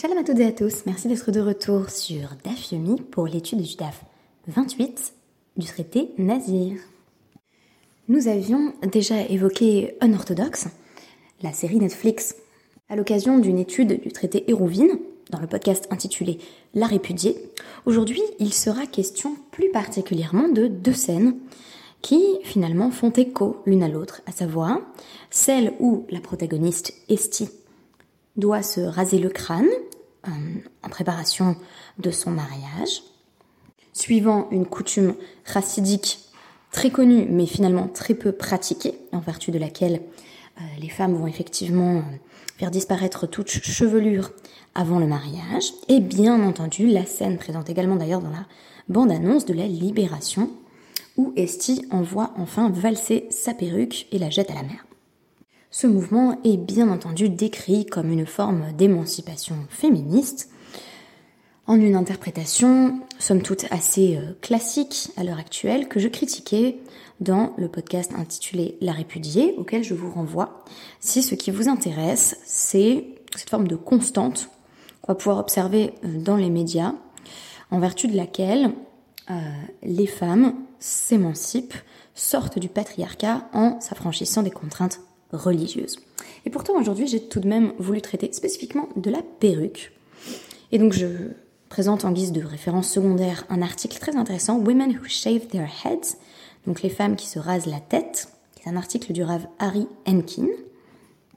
Shalom à toutes et à tous, merci d'être de retour sur DAF Yomi pour l'étude du DAF 28 du traité Nazir. Nous avions déjà évoqué Unorthodox, la série Netflix, à l'occasion d'une étude du traité Hérouvine, dans le podcast intitulé La répudiée. Aujourd'hui, il sera question plus particulièrement de deux scènes qui finalement font écho l'une à l'autre, à savoir celle où la protagoniste Esti doit se raser le crâne euh, en préparation de son mariage, suivant une coutume racidique très connue mais finalement très peu pratiquée, en vertu de laquelle euh, les femmes vont effectivement euh, faire disparaître toute chevelure avant le mariage, et bien entendu la scène présente également d'ailleurs dans la bande-annonce de la libération, où Esti envoie enfin valser sa perruque et la jette à la mer. Ce mouvement est bien entendu décrit comme une forme d'émancipation féministe, en une interprétation, somme toute assez euh, classique à l'heure actuelle, que je critiquais dans le podcast intitulé La répudiée, auquel je vous renvoie, si ce qui vous intéresse, c'est cette forme de constante qu'on va pouvoir observer euh, dans les médias, en vertu de laquelle euh, les femmes s'émancipent, sortent du patriarcat en s'affranchissant des contraintes religieuses. Et pourtant aujourd'hui j'ai tout de même voulu traiter spécifiquement de la perruque. Et donc je présente en guise de référence secondaire un article très intéressant, Women Who Shave Their Heads, donc les femmes qui se rasent la tête, qui est un article du rave Harry Enkin,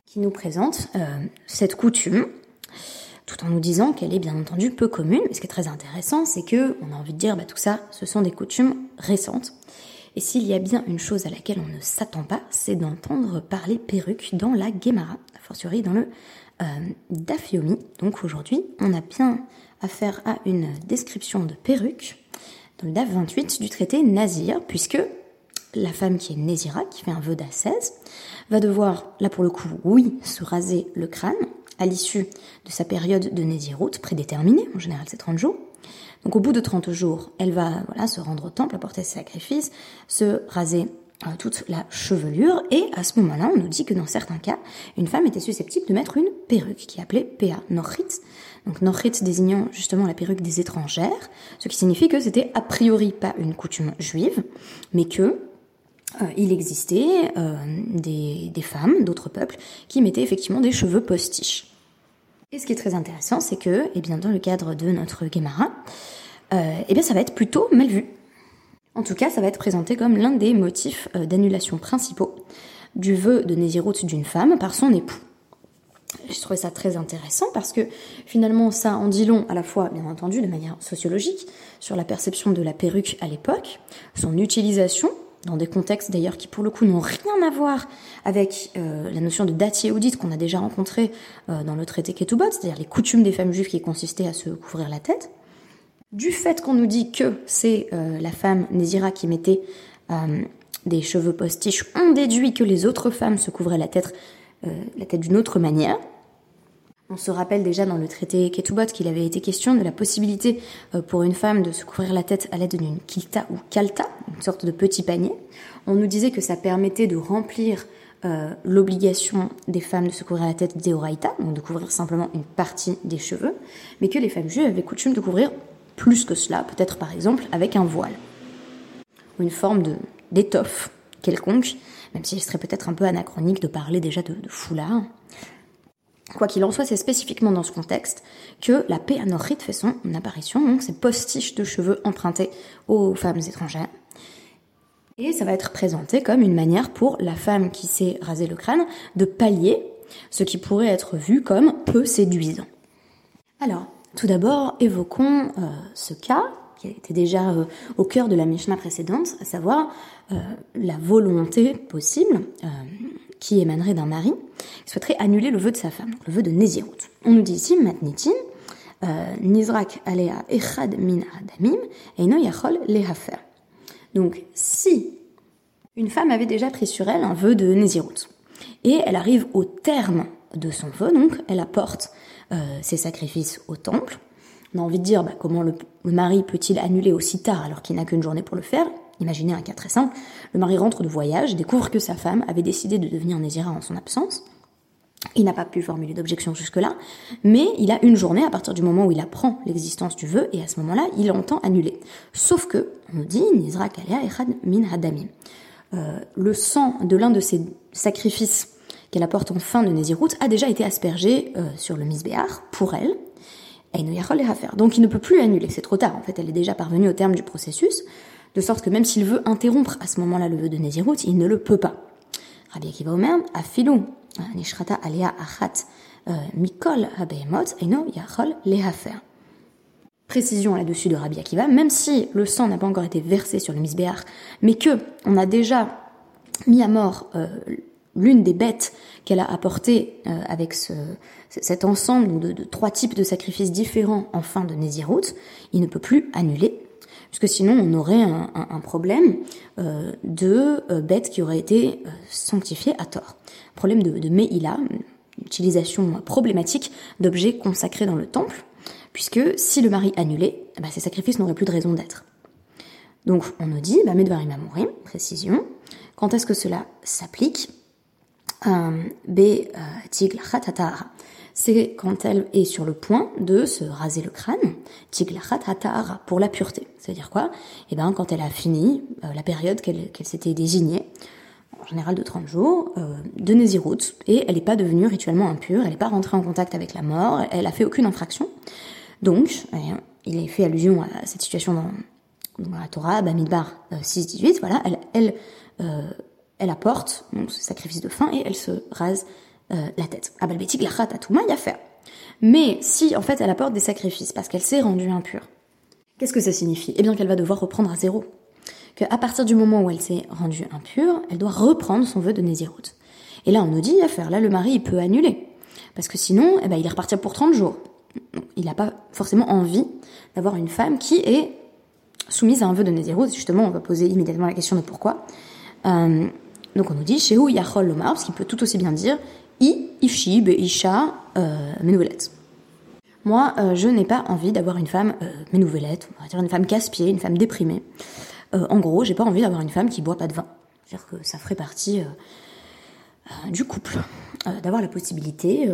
qui nous présente euh, cette coutume, tout en nous disant qu'elle est bien entendu peu commune. Mais ce qui est très intéressant, c'est que on a envie de dire, bah, tout ça, ce sont des coutumes récentes. Et s'il y a bien une chose à laquelle on ne s'attend pas, c'est d'entendre parler perruque dans la Gemara, a fortiori dans le euh. Donc aujourd'hui, on a bien affaire à une description de perruque dans le DAF 28 du traité Nazir, puisque la femme qui est Nézira, qui fait un vœu d'ascèse, va devoir, là pour le coup, oui, se raser le crâne à l'issue de sa période de Néziroute prédéterminée, en général c'est 30 jours. Donc au bout de 30 jours, elle va voilà, se rendre au temple, apporter ses sacrifices, se raser euh, toute la chevelure, et à ce moment-là, on nous dit que dans certains cas, une femme était susceptible de mettre une perruque, qui est appelée Pea Nochit, donc Nochit désignant justement la perruque des étrangères, ce qui signifie que c'était a priori pas une coutume juive, mais que euh, il existait euh, des, femmes d'autres peuples qui mettaient effectivement des cheveux postiches. Et ce qui est très intéressant, c'est que, eh bien, dans le cadre de notre Gemara, euh, eh bien, ça va être plutôt mal vu. En tout cas, ça va être présenté comme l'un des motifs euh, d'annulation principaux du vœu de Nézirut d'une femme par son époux. Je trouvais ça très intéressant parce que finalement ça en dit long à la fois bien entendu de manière sociologique sur la perception de la perruque à l'époque, son utilisation dans des contextes d'ailleurs qui pour le coup n'ont rien à voir avec euh, la notion de datier audite qu'on a déjà rencontré euh, dans le traité Ketubot, c'est-à-dire les coutumes des femmes juives qui consistaient à se couvrir la tête. Du fait qu'on nous dit que c'est euh, la femme Nézira qui mettait des cheveux postiches, on déduit que les autres femmes se couvraient la tête, la tête d'une autre manière. On se rappelle déjà dans le traité Ketubot qu'il avait été question de la possibilité euh, pour une femme de se couvrir la tête à l'aide d'une kilta ou kalta, une sorte de petit panier. On nous disait que ça permettait de remplir euh, l'obligation des femmes de se couvrir la tête d'Eoraita, donc de couvrir simplement une partie des cheveux, mais que les femmes juives avaient coutume de couvrir plus que cela, peut-être par exemple avec un voile, ou une forme d'étoffe quelconque, même s'il serait peut-être un peu anachronique de parler déjà de foulard. Quoi qu'il en soit, c'est spécifiquement dans ce contexte que la péanorite fait son apparition, donc ces postiches de cheveux empruntés aux femmes étrangères. Et ça va être présenté comme une manière pour la femme qui s'est rasé le crâne de pallier ce qui pourrait être vu comme peu séduisant. Alors, tout d'abord, évoquons euh, ce cas qui était déjà euh, au cœur de la Mishnah précédente, à savoir euh, la volonté possible qui émanerait d'un mari, souhaiterait annuler le vœu de sa femme, le vœu de Nézirut. On nous dit ici, Matnitin, euh, Nizrak alea echad min adamim, eino yachol lehafer. Donc, si une femme avait déjà pris sur elle un vœu de Nézirut, et elle arrive au terme de son vœu, donc elle apporte euh, ses sacrifices au temple, on a envie de dire bah, comment le mari peut-il annuler aussi tard alors qu'il n'a qu'une journée pour le faire? Imaginez un cas très simple. Le mari rentre de voyage, découvre que sa femme avait décidé de devenir Nézira en son absence. Il n'a pas pu formuler d'objection jusque-là, mais il a une journée à partir du moment où il apprend l'existence du vœu, et à ce moment-là, il entend annuler. Sauf que, on nous dit, Nizra min hadamim. Euh, le sang de l'un de ces sacrifices qu'elle apporte en fin de Nézirut a déjà été aspergé euh, sur le misbéar pour elle. Et Donc il ne peut plus annuler, c'est trop tard. En fait, elle est déjà parvenue au terme du processus, de sorte que même s'il veut interrompre à ce moment-là le vœu de Nézirut, il ne le peut pas. Rabbi Akiva Omer, afilou, nishrata alia achat, euh, mikol habehemot, eno yachol lehafer. Précision là-dessus de Rabbi Akiva, même si le sang n'a pas encore été versé sur le misbéar, mais que on a déjà mis à mort euh, l'une des bêtes qu'elle a apportées euh, avec ce, cet ensemble de, de, trois types de sacrifices différents en fin de Nézirut, il ne peut plus annuler, puisque sinon on aurait un, problème euh, de euh, bêtes qui auraient été euh, sanctifiées à tort. Problème de, de Meïla, utilisation problématique d'objets consacrés dans le temple, puisque si le mari annulait, eh ben, ces sacrifices n'auraient plus de raison d'être. Donc on nous dit, bah, Medvarim mourir, précision, quand est-ce que cela s'applique? Tiglachat C'est quand elle est sur le point de se raser le crâne, Tiglachat pour la pureté. C'est-à-dire quoi? Eh bien, quand elle a fini euh, la période qu'elle s'était désignée, en général de 30 jours, euh, de Nézirut, et elle n'est pas devenue rituellement impure, elle n'est pas rentrée en contact avec la mort, elle a fait aucune infraction. Donc, euh, il est fait allusion à cette situation dans, la Torah, Bamidbar 6.18, voilà, elle apporte donc, ce sacrifice de faim et elle se rase euh, la tête. Abalbetik la y a faire. Mais si en fait elle apporte des sacrifices parce qu'elle s'est rendue impure, qu'est-ce que ça signifie? Eh bien qu'elle va devoir reprendre à zéro. Qu'à partir du moment où elle s'est rendue impure, elle doit reprendre son vœu de Nézirut. Et là on nous dit à faire, là le mari il peut annuler. Parce que sinon, eh ben, il est reparti pour 30 jours. Il n'a pas forcément envie d'avoir une femme qui est soumise à un vœu de Nézirut. Justement, on va poser immédiatement la question de pourquoi. Euh, donc on nous dit chez Yachol Lomar, parce qu'il peut tout aussi bien dire I, Ifshi, Isha, euh, Menouvelette. Moi, euh, je n'ai pas envie d'avoir une femme euh, Menouvelette, on va dire une femme casse-pied, une femme déprimée. Euh, en gros, j'ai pas envie d'avoir une femme qui boit pas de vin. C'est-à-dire que ça ferait partie du couple, d'avoir la possibilité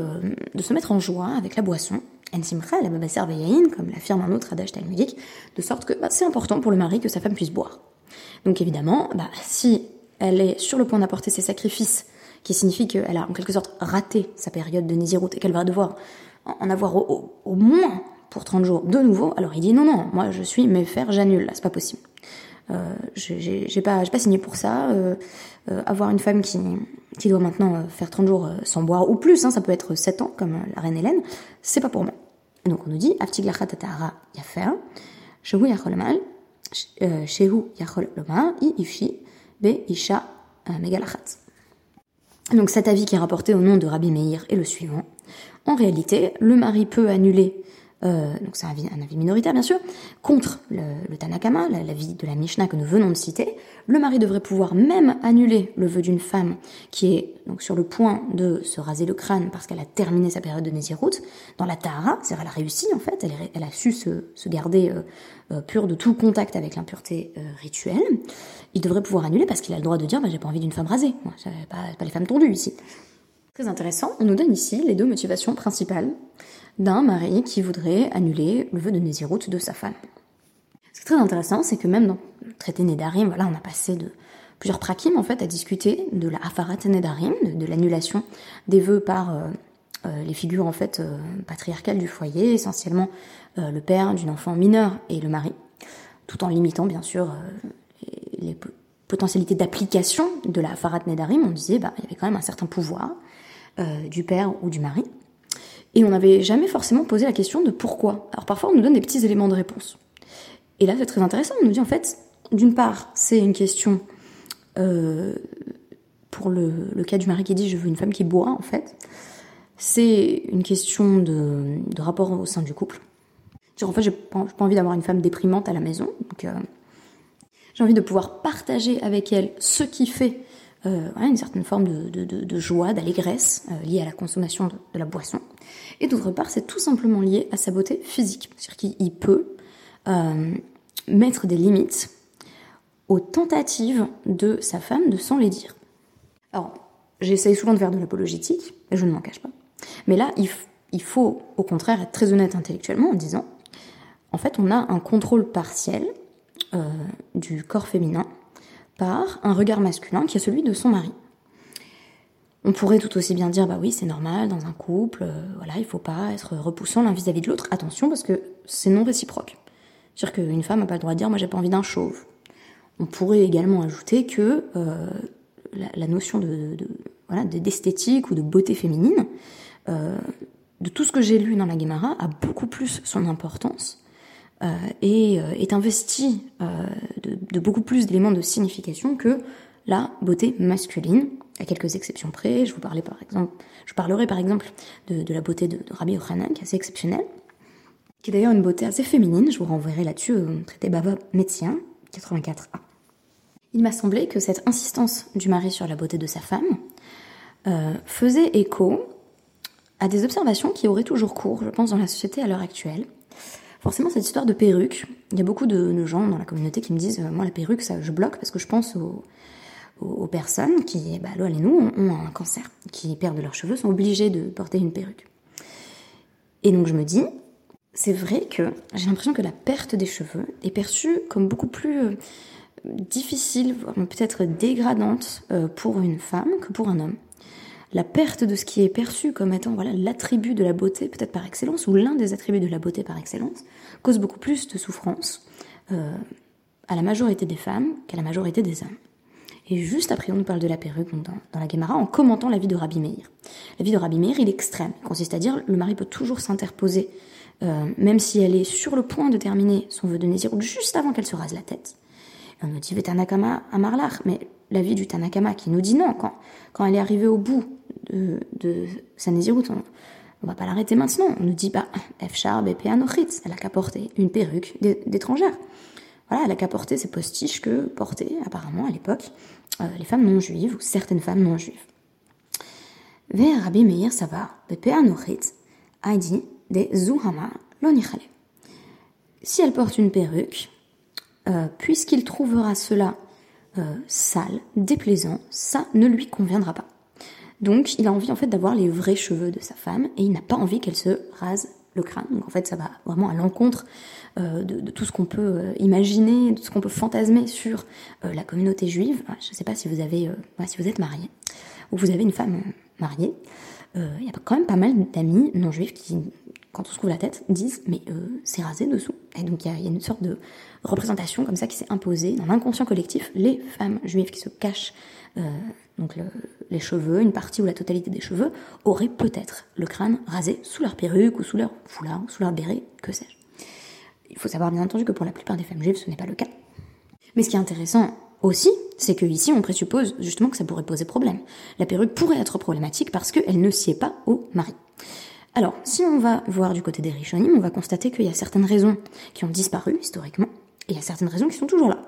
de se mettre en joie avec la boisson. Comme l'affirme un autre adage talmudique, de sorte que bah, c'est important pour le mari que sa femme puisse boire. Donc évidemment, bah, si elle est sur le point d'apporter ses sacrifices, qui signifie qu'elle a en quelque sorte raté sa période de Nézirut et qu'elle va devoir en avoir au, moins pour 30 jours de nouveau, alors il dit non, non, moi je suis méfère, j'annule, c'est pas possible. Euh, j'ai pas, signé pour ça. Euh, euh, avoir une femme qui, qui doit maintenant euh, faire 30 jours sans boire, ou plus, hein, ça peut être 7 ans, comme la reine Hélène, c'est pas pour moi. Donc on nous dit, yafer, shehu yachol mal, shehu yachol loma, i ifshi, Isha Megalachat. Donc cet avis qui est rapporté au nom de Rabbi Meir est le suivant. En réalité, le mari peut annuler euh, donc c'est un un avis, minoritaire bien sûr, contre le, le Tanakama, l'avis de la Mishnah que nous venons de citer, le mari devrait pouvoir même annuler le vœu d'une femme qui est donc sur le point de se raser le crâne parce qu'elle a terminé sa période de Nézirut dans la Tahara, c'est-à-dire elle a réussi en fait, elle, elle a su se, se garder euh, euh, pure de tout contact avec l'impureté euh, rituelle. Il devrait pouvoir annuler parce qu'il a le droit de dire bah, j'ai pas envie d'une femme rasée, moi, pas, pas les femmes tondues ici. Très intéressant, on nous donne ici les deux motivations principales d'un mari qui voudrait annuler le vœu de Nézirut de sa femme. Ce qui est très intéressant, c'est que même dans le traité Nédarim, voilà, on a passé de plusieurs prakim en fait à discuter de la Afarat Nédarim, de, l'annulation des vœux par euh, euh, les figures en fait euh, patriarcales du foyer, essentiellement le père d'une enfant mineure et le mari, tout en limitant bien sûr les, potentialités d'application de la Afarat Nédarim. On disait bah il y avait quand même un certain pouvoir du père ou du mari. Et on n'avait jamais forcément posé la question de pourquoi. Alors parfois on nous donne des petits éléments de réponse. Et là c'est très intéressant, on nous dit en fait, d'une part c'est une question euh, pour le, cas du mari qui dit je veux une femme qui boit en fait. C'est une question de, rapport au sein du couple. En fait j'ai pas, pas, envie d'avoir une femme déprimante à la maison. Donc euh, j'ai envie de pouvoir partager avec elle ce qui fait euh, une certaine forme de, joie, d'allégresse euh, liée à la consommation de, la boisson. Et d'autre part, c'est tout simplement lié à sa beauté physique. C'est-à-dire qu'il peut euh, mettre des limites aux tentatives de sa femme de s'en les dire. Alors, j'essaye souvent de faire de l'apologétique, et je ne m'en cache pas. Mais là, il, faut au contraire être très honnête intellectuellement en disant, en fait, on a un contrôle partiel du corps féminin par un regard masculin qui est celui de son mari. On pourrait tout aussi bien dire, bah oui, c'est normal dans un couple, euh, voilà, il faut pas être repoussant l'un vis-à-vis de l'autre. Attention, parce que c'est non réciproque. C'est-à-dire qu'une femme n'a pas le droit de dire, moi j'ai pas envie d'un chauve. On pourrait également ajouter que euh, la, notion de, d'esthétique ou de beauté féminine, euh, de tout ce que j'ai lu dans la Guémara, a beaucoup plus son importance et est investi de, de, beaucoup plus d'éléments de signification que la beauté masculine, à quelques exceptions près. Je vous parlais par exemple, je parlerai par exemple de, la beauté de, Rabbi Yochanan, qui est assez exceptionnelle, qui est d'ailleurs une beauté assez féminine. Je vous renverrai là-dessus au traité Bava Médecin 84a. Il m'a semblé que cette insistance du mari sur la beauté de sa femme euh, faisait écho à des observations qui auraient toujours cours, je pense, dans la société à l'heure actuelle. Forcément, cette histoire de perruque, il y a beaucoup de, gens dans la communauté qui me disent, euh, moi la perruque, ça, je bloque parce que je pense aux, personnes qui, bah, et nous, ont, un cancer, qui perdent leurs cheveux, sont obligés de porter une perruque. Et donc je me dis, c'est vrai que j'ai l'impression que la perte des cheveux est perçue comme beaucoup plus euh, difficile, peut-être dégradante euh, pour une femme que pour un homme. La perte de ce qui est perçu comme étant voilà l'attribut de la beauté, peut-être par excellence, ou l'un des attributs de la beauté par excellence, cause beaucoup plus de souffrance euh, à la majorité des femmes qu'à la majorité des hommes. Et juste après, on nous parle de la perruque dans, la Gemara en commentant la vie de Rabbi Meir. La vie de Rabbi Meir, il est extrême. Il consiste à dire le mari peut toujours s'interposer, euh, même si elle est sur le point de terminer son vœu de Nézirut, juste avant qu'elle se rase la tête. Et on nous dit Tanakama à Marlach, mais la vie du Tanakama qui nous dit non, quand, quand elle est arrivée au bout de, de sa Nézirut, on, va pas l'arrêter maintenant. On nous dit, bah, Efchar, BPA, elle a qu'à porter une perruque d'étrangère. Voilà, elle a qu'à porter ces postiches que portaient apparemment à l'époque euh, les femmes non juives ou certaines femmes non juives. Vers Rabbi Meir Sava, a dit des Zuhama Lonichale. Si elle porte une perruque, euh, puisqu'il trouvera cela euh, sale, déplaisant, ça ne lui conviendra pas. Donc il a envie en fait d'avoir les vrais cheveux de sa femme et il n'a pas envie qu'elle se rase le crâne. Donc en fait ça va vraiment à l'encontre euh, de, tout ce qu'on peut euh, imaginer, de tout ce qu'on peut fantasmer sur euh, la communauté juive. Je ne sais pas si vous avez, si vous êtes marié ou vous avez une femme mariée. Il y a quand même pas mal d'amis non juifs qui, quand on se couvre la tête, disent mais c'est rasé dessous. Et donc il y, a une sorte de représentation comme ça qui s'est imposée dans l'inconscient collectif. Les femmes juives qui se cachent donc les cheveux, une partie ou la totalité des cheveux, auraient peut-être le crâne rasé sous leur perruque ou sous leur foulard, sous leur béret, que sais-je. Il faut savoir bien entendu que pour la plupart des femmes juives, ce n'est pas le cas. Mais ce qui est intéressant aussi, c'est que ici, on présuppose justement que ça pourrait poser problème. La perruque pourrait être problématique parce qu'elle ne sied pas au mari. Alors, si on va voir du côté des Rishonim, on va constater qu'il y a certaines raisons qui ont disparu historiquement, et il y a certaines raisons qui sont toujours là.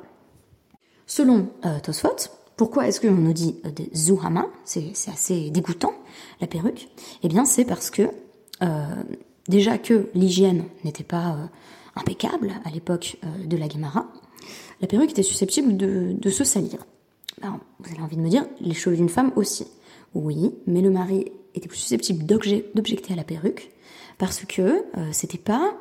Selon euh, Tosfot, pourquoi est-ce qu'on nous dit euh, des Zuhama? C'est assez dégoûtant, la perruque. Eh bien, c'est parce que, euh, déjà que l'hygiène n'était pas impeccable à l'époque euh, de la Guémara, la perruque était susceptible de, se salir. Vous avez envie de me dire, les cheveux d'une femme aussi. Oui, mais le mari était plus susceptible d'objecter à la perruque parce que euh, c'était pas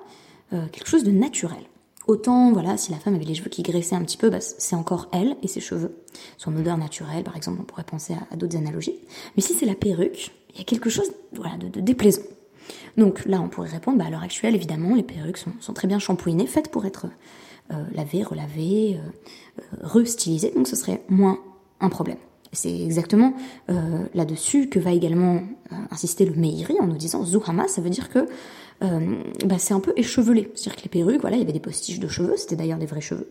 euh, quelque chose de naturel. Autant, voilà, si la femme avait les cheveux qui graissaient un petit peu, bah, c'est encore elle et ses cheveux. Son odeur naturelle, par exemple, on pourrait penser à, d'autres analogies. Mais si c'est la perruque, il y a quelque chose voilà, de déplaisant. Donc là, on pourrait répondre, bah, à l'heure actuelle, évidemment, les perruques sont, très bien shampouinées, faites pour être euh, lavées, relavées, euh, euh, restylisées, donc ce serait moins un problème. C'est exactement là-dessus que va également insister le Meiri en nous disant Zuhama, ça veut dire que bah, c'est un peu échevelé. C'est-à-dire que les perruques, voilà, il y avait des postiches de cheveux, c'était d'ailleurs des vrais cheveux.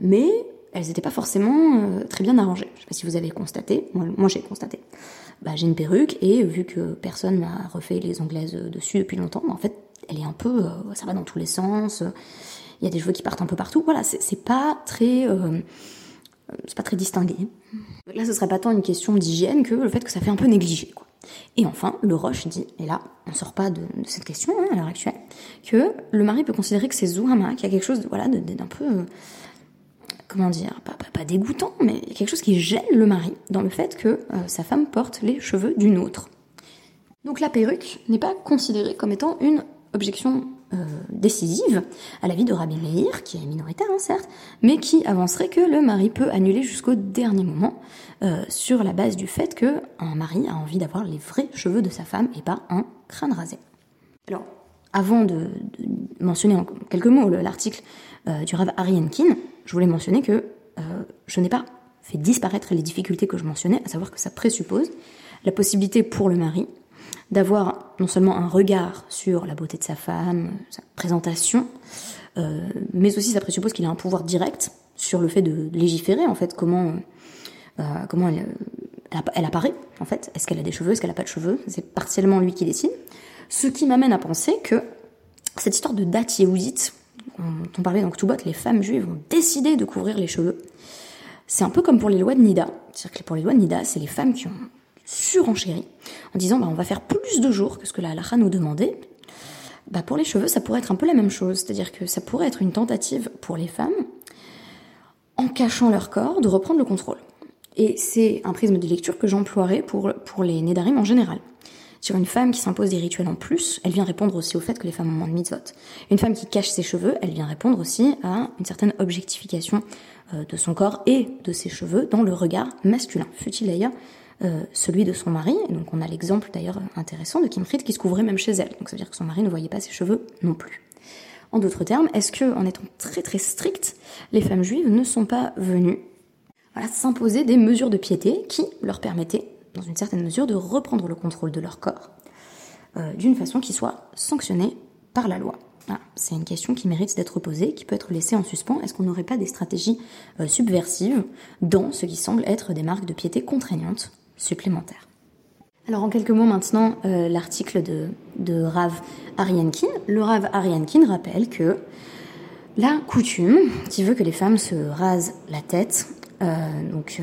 mais elles n'étaient pas forcément très bien arrangées. Je ne sais pas si vous avez constaté, moi j'ai constaté bah, j'ai une perruque et vu que personne m'a refait les anglaises dessus depuis longtemps, bah, en fait, elle est un peu, euh, ça va dans tous les sens. Il y a des cheveux qui partent un peu partout. Voilà, c'est pas très, euh, c'est pas très distingué. Là, ce serait pas tant une question d'hygiène que le fait que ça fait un peu négligé. Quoi. Et enfin, le Roche dit, et là, on sort pas de, cette question hein, à l'heure actuelle, que le mari peut considérer que c'est Zuhama, qu'il y a quelque chose, voilà, d'un peu, comment dire, pas, pas, dégoûtant, mais quelque chose qui gêne le mari dans le fait que sa femme porte les cheveux d'une autre. Donc la perruque n'est pas considérée comme étant une objection euh, décisive à la vie de Rabbi Meir, qui est minoritaire hein, certes, mais qui avancerait que le mari peut annuler jusqu'au dernier moment euh, sur la base du fait que un mari a envie d'avoir les vrais cheveux de sa femme et pas un crâne rasé. Alors, avant de, mentionner en quelques mots l'article euh, du Rav Arienkin, je voulais mentionner que je n'ai pas fait disparaître les difficultés que je mentionnais, à savoir que ça présuppose la possibilité pour le mari d'avoir non seulement un regard sur la beauté de sa femme, sa présentation, euh, mais aussi ça présuppose qu'il a un pouvoir direct sur le fait de légiférer en fait comment euh, comment elle, apparaît en fait. Est-ce qu'elle a des cheveux, est-ce qu'elle a pas de cheveux? C'est partiellement lui qui décide. Ce qui m'amène à penser que cette histoire de date yéhoudite, dont on parlait donc tout bot, les femmes juives ont décidé de couvrir les cheveux. C'est un peu comme pour les lois de Nida. C'est-à-dire que pour les lois de Nida, c'est les femmes qui ont surenchéri en disant bah, on va faire plus de jours que ce que la halakha nous demandait. Bah, pour les cheveux, ça pourrait être un peu la même chose, c'est-à-dire que ça pourrait être une tentative pour les femmes, en cachant leur corps, de reprendre le contrôle. Et c'est un prisme de lecture que j'emploierai pour, pour les Nédarim en général. Sur une femme qui s'impose des rituels en plus, elle vient répondre aussi au fait que les femmes ont moins de mitzvot. Une femme qui cache ses cheveux, elle vient répondre aussi à une certaine objectification euh, de son corps et de ses cheveux dans le regard masculin, fut-il d'ailleurs euh, celui de son mari. Donc on a l'exemple d'ailleurs intéressant de Kim Fried qui se couvrait même chez elle. Donc ça veut dire que son mari ne voyait pas ses cheveux non plus. En d'autres termes, est-ce que, en étant très très strictes, les femmes juives ne sont pas venues voilà, s'imposer des mesures de piété qui leur permettaient, dans une certaine mesure, de reprendre le contrôle de leur corps euh, d'une façon qui soit sanctionnée par la loi? C'est une question qui mérite d'être posée, qui peut être laissée en suspens. Est-ce qu'on n'aurait pas des stratégies euh, subversives dans ce qui semble être des marques de piété contraignantes? Supplémentaires alors en quelques mots maintenant, euh, l'article de, Rav Ariankin. Le Rav Ariankin rappelle que la coutume qui veut que les femmes se rasent la tête, euh, donc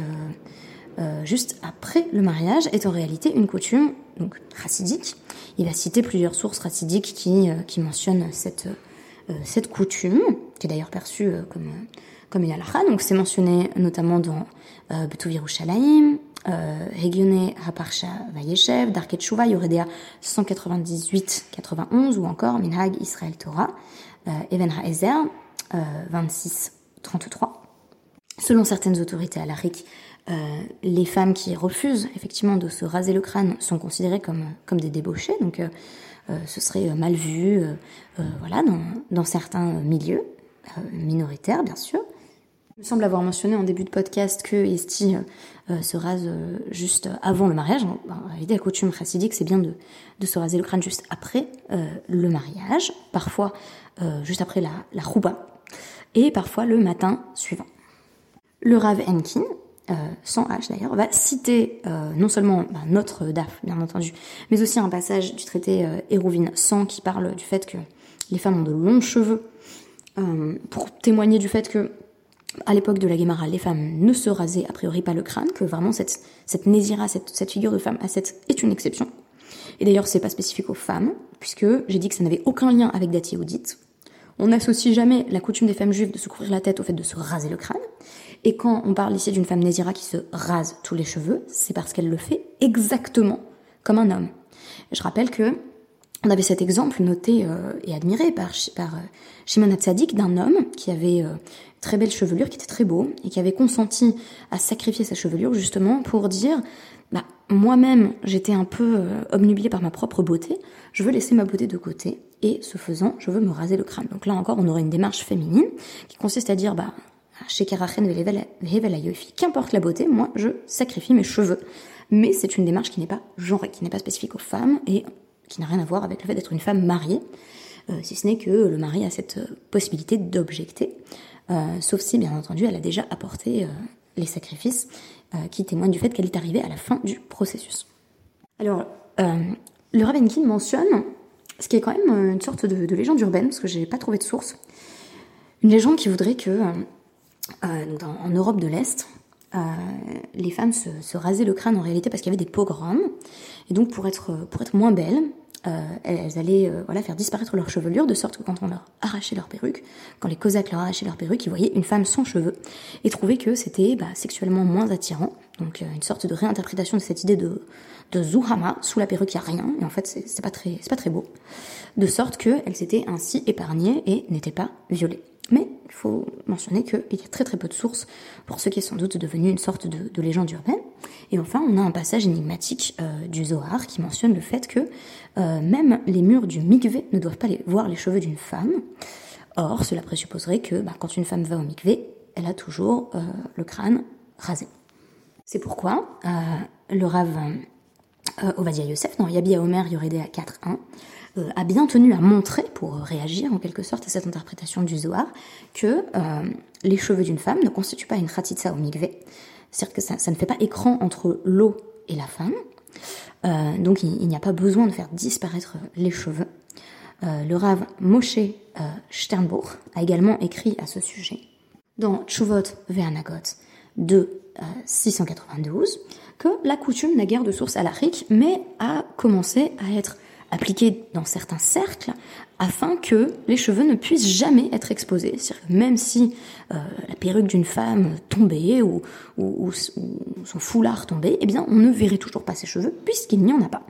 juste après le mariage, est en réalité une coutume donc chassidique. Il va citer plusieurs sources chassidiques qui, mentionnent cette, coutume, qui est d'ailleurs perçue comme, comme une halakha. Donc c'est mentionné notamment dans euh, euh, Hegyone Haparsha Vayeshev, Darket Shuva, Yoredea 198-91 ou encore Minhag Israel Torah, euh, Even HaEzer euh, 26-33. Selon certaines autorités alariques, euh, les femmes qui refusent effectivement de se raser le crâne sont considérées comme, comme des débauchés, donc euh, ce serait mal vu voilà, dans certains milieux, minoritaires bien sûr. Il me semble avoir mentionné en début de podcast que Esti euh, euh, se rase euh, juste avant le mariage. En réalité, la coutume chassidique, c'est bien de, de, se raser le crâne juste après le mariage, parfois juste après la, la et parfois le matin suivant. Le Rav Enkin, sans H d'ailleurs, va citer non seulement bah, notre DAF, bien entendu, mais aussi un passage du traité Hérouvine 100 qui parle du fait que les femmes ont de longs cheveux, pour témoigner du fait que à l'époque de la Guémara, les femmes ne se rasaient a priori pas le crâne, que vraiment cette, cette Nézira, cette, cette figure de femme cette est une exception. Et d'ailleurs, c'est pas spécifique aux femmes, puisque j'ai dit que ça n'avait aucun lien avec date yéhoudite. On n'associe jamais la coutume des femmes juives de se couvrir la tête au fait de se raser le crâne. Et quand on parle ici d'une femme Nézira qui se rase tous les cheveux, c'est parce qu'elle le fait exactement comme un homme. Je rappelle que on avait cet exemple noté euh, et admiré par, euh, Shimon Hatzadik d'un homme qui avait euh, très belle chevelure, qui était très beau, et qui avait consenti à sacrifier sa chevelure justement pour dire bah, moi-même j'étais un peu obnubilée par ma propre beauté, je veux laisser ma beauté de côté, et ce faisant, je veux me raser le crâne. Donc là encore, on aurait une démarche féminine qui consiste à dire bah chez Karachen qu'importe la beauté, moi je sacrifie mes cheveux. Mais c'est une démarche qui n'est pas genrée, qui n'est pas spécifique aux femmes et qui n'a rien à voir avec le fait d'être une femme mariée, euh, si ce n'est que le mari a cette possibilité d'objecter euh, sauf si, bien entendu, elle a déjà apporté euh, les sacrifices euh, qui témoignent du fait qu'elle est arrivée à la fin du processus. Alors, le Ravenkin mentionne ce qui est quand même une sorte de, légende urbaine, parce que j'ai pas trouvé de source. Une légende qui voudrait que, en Europe de l'Est, les femmes se, rasaient le crâne en réalité parce qu'il y avait des pogroms. Et donc, pour être, pour être moins belles, elles allaient voilà, faire disparaître leur chevelure, de sorte que quand on leur arrachait leur perruque, quand les Cosaques leur arrachaient leur perruque, ils voyaient une femme sans cheveux et trouvaient que c'était bah, sexuellement moins attirant. Donc une sorte de réinterprétation de cette idée de, de Zuhama, sous la perruque il n'y a rien, et en fait c'est pas, très, pas très beau. De sorte qu'elles s'étaient ainsi épargnées et n'étaient pas violées. Mais il faut mentionner qu'il y a très très peu de sources pour ce qui est sans doute devenu une sorte de, légende urbaine. Et enfin, on a un passage énigmatique euh, du Zohar qui mentionne le fait que euh, même les murs du mikvé ne doivent pas voir les cheveux d'une femme. Or, cela présupposerait que bah, quand une femme va au mikvé, elle a toujours euh, le crâne rasé. C'est pourquoi le Rav Ovadia Yosef, dans Yabi Omer Yoredé à 4.1, euh, a bien tenu à montrer, pour réagir en quelque sorte à cette interprétation du Zohar, que euh, les cheveux d'une femme ne constituent pas une khatitsa au mikvé. C'est-à-dire que ça, ne fait pas écran entre l'eau et la femme. Euh, donc il, n'y a pas besoin de faire disparaître les cheveux. le Rav Moshe Sternbourg a également écrit à ce sujet dans Chuvot Ve'anagot de 692 que la coutume n'a guère de source à l'Afrique, mais a commencé à être appliqué dans certains cercles afin que les cheveux ne puissent jamais être exposés. même si euh, la perruque d'une femme tombait ou, son foulard tombait, eh bien on ne verrait toujours pas ses cheveux puisqu'il n'y en a pas.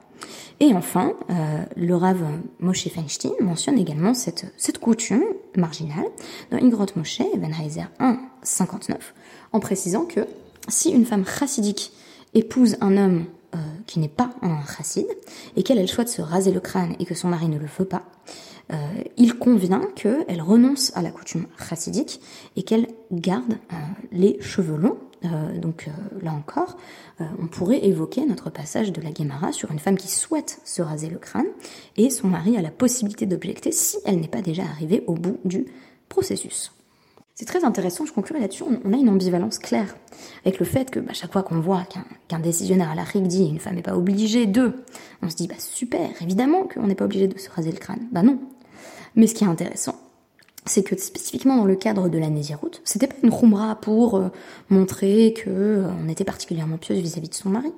Et enfin, euh, le Rav Moshe Feinstein mentionne également cette, cette coutume marginale dans Ingrot Moshe, Heiser 1, 59, en précisant que si une femme chassidique épouse un homme euh, qui n'est pas un chassid et qu'elle elle souhaite se raser le crâne et que son mari ne le veut pas, euh, il convient qu'elle renonce à la coutume chassidique et qu'elle garde euh, les cheveux longs. donc là encore, on pourrait évoquer notre passage de la Guémara sur une femme qui souhaite se raser le crâne et son mari a la possibilité d'objecter si elle n'est pas déjà arrivée au bout du processus. C'est très intéressant, je conclurai là-dessus, on a une ambivalence claire avec le fait que bah, chaque fois qu'on voit qu'un décisionnaire à l'Afrique dit une femme n'est pas obligée de, on se dit bah super, évidemment qu'on n'est pas obligé de se raser le crâne. Bah non. Mais ce qui est intéressant, c'est que spécifiquement dans le cadre de la Néziroute, c'était pas une khumra pour euh, montrer que euh, était particulièrement pieuse vis-à-vis de son mari.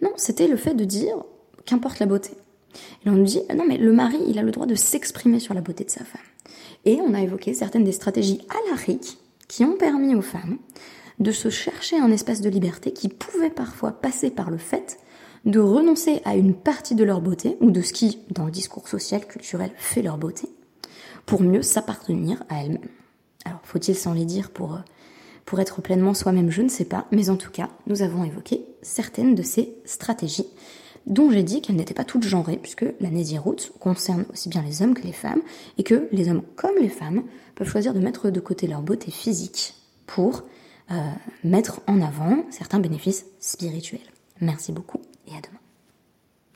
Non, c'était le fait de dire qu'importe la beauté. Et on nous dit non mais le mari, il a le droit de s'exprimer sur la beauté de sa femme. Et on a évoqué certaines des stratégies alariques qui ont permis aux femmes de se chercher un espace de liberté qui pouvait parfois passer par le fait de renoncer à une partie de leur beauté, ou de ce qui, dans le discours social, culturel, fait leur beauté, pour mieux s'appartenir à elles-mêmes. Alors, faut-il s'en les dire pour, pour être pleinement soi-même? Je ne sais pas, mais en tout cas, nous avons évoqué certaines de ces stratégies dont j'ai dit qu'elles n'étaient pas toutes genrées, puisque la Nésiroute concerne aussi bien les hommes que les femmes, et que les hommes comme les femmes peuvent choisir de mettre de côté leur beauté physique pour euh, mettre en avant certains bénéfices spirituels. Merci beaucoup et à demain.